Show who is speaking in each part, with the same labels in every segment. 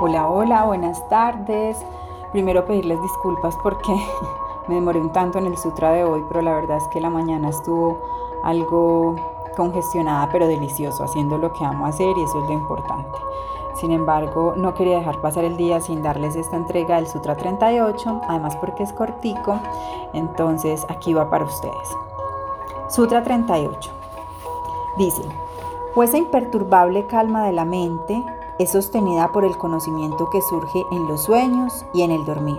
Speaker 1: Hola, hola, buenas tardes. Primero pedirles disculpas porque me demoré un tanto en el sutra de hoy, pero la verdad es que la mañana estuvo algo congestionada, pero delicioso, haciendo lo que amo hacer y eso es lo importante. Sin embargo, no quería dejar pasar el día sin darles esta entrega del Sutra 38, además porque es cortico, entonces aquí va para ustedes. Sutra 38. Dice, pues esa imperturbable calma de la mente es sostenida por el conocimiento que surge en los sueños y en el dormir.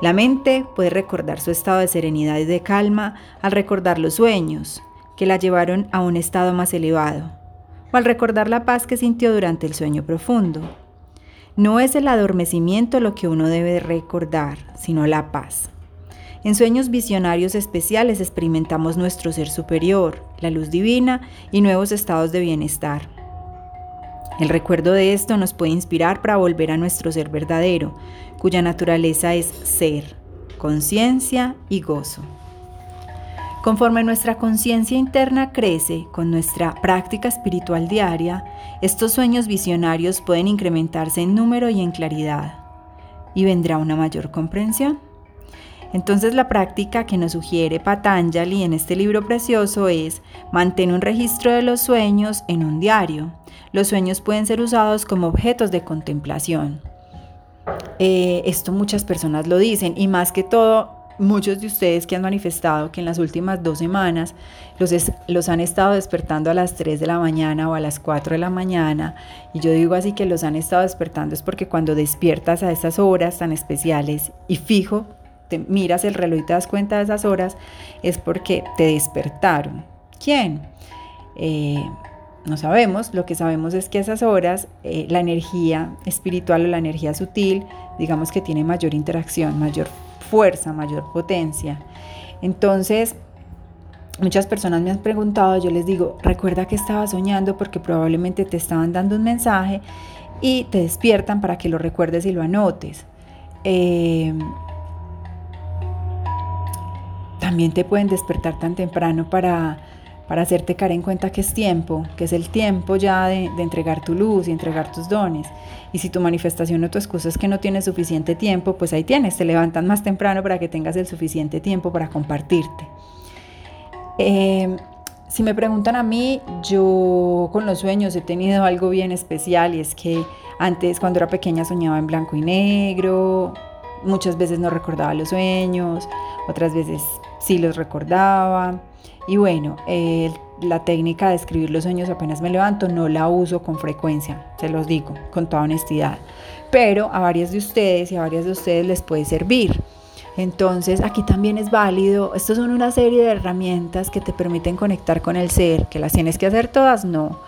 Speaker 1: La mente puede recordar su estado de serenidad y de calma al recordar los sueños, que la llevaron a un estado más elevado, o al recordar la paz que sintió durante el sueño profundo. No es el adormecimiento lo que uno debe recordar, sino la paz. En sueños visionarios especiales experimentamos nuestro ser superior, la luz divina y nuevos estados de bienestar. El recuerdo de esto nos puede inspirar para volver a nuestro ser verdadero, cuya naturaleza es ser, conciencia y gozo. Conforme nuestra conciencia interna crece con nuestra práctica espiritual diaria, estos sueños visionarios pueden incrementarse en número y en claridad, y vendrá una mayor comprensión. Entonces la práctica que nos sugiere Patanjali en este libro precioso es mantener un registro de los sueños en un diario. Los sueños pueden ser usados como objetos de contemplación. Eh, esto muchas personas lo dicen y más que todo muchos de ustedes que han manifestado que en las últimas dos semanas los, han estado despertando a las 3 de la mañana o a las 4 de la mañana. Y yo digo así que los han estado despertando es porque cuando despiertas a esas horas tan especiales y fijo, te miras el reloj y te das cuenta de esas horas, es porque te despertaron. ¿Quién? Eh, no sabemos, lo que sabemos es que esas horas eh, la energía espiritual o la energía sutil, digamos que tiene mayor interacción, mayor fuerza, mayor potencia. Entonces, muchas personas me han preguntado, yo les digo, recuerda que estaba soñando porque probablemente te estaban dando un mensaje y te despiertan para que lo recuerdes y lo anotes. Eh, también te pueden despertar tan temprano para, para hacerte caer en cuenta que es tiempo, que es el tiempo ya de, entregar tu luz y entregar tus dones. Y si tu manifestación o tu excusa es que no tienes suficiente tiempo, pues ahí tienes, te levantan más temprano para que tengas el suficiente tiempo para compartirte. Eh, si me preguntan a mí, yo con los sueños he tenido algo bien especial y es que antes cuando era pequeña soñaba en blanco y negro, muchas veces no recordaba los sueños, otras veces sí los recordaba. Y bueno, la técnica de escribir los sueños apenas me levanto no la uso con frecuencia, se los digo con toda honestidad. Pero a varias de ustedes y a varias de ustedes les puede servir. Entonces aquí también es válido, estos son una serie de herramientas que te permiten conectar con el ser, que las tienes que hacer todas, no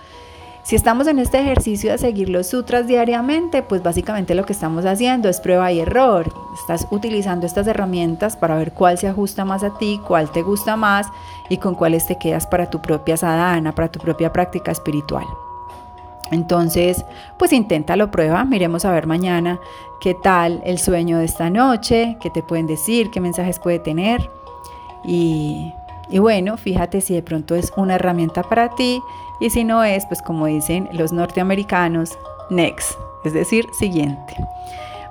Speaker 1: si estamos en este ejercicio de seguir los sutras diariamente, pues básicamente lo que estamos haciendo es prueba y error. Estás utilizando estas herramientas para ver cuál se ajusta más a ti, cuál te gusta más y con cuáles te quedas para tu propia sadhana, para tu propia práctica espiritual. Entonces, pues inténtalo, prueba, miremos a ver mañana qué tal el sueño de esta noche, qué te pueden decir, qué mensajes puede tener. Y y bueno, fíjate si de pronto es una herramienta para ti y si no es, pues como dicen los norteamericanos, next, es decir, siguiente.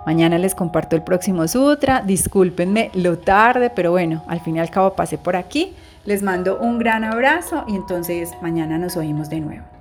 Speaker 1: Mañana les comparto el próximo sutra. Discúlpenme lo tarde, pero bueno, al fin y al cabo pasé por aquí. Les mando un gran abrazo y entonces mañana nos oímos de nuevo.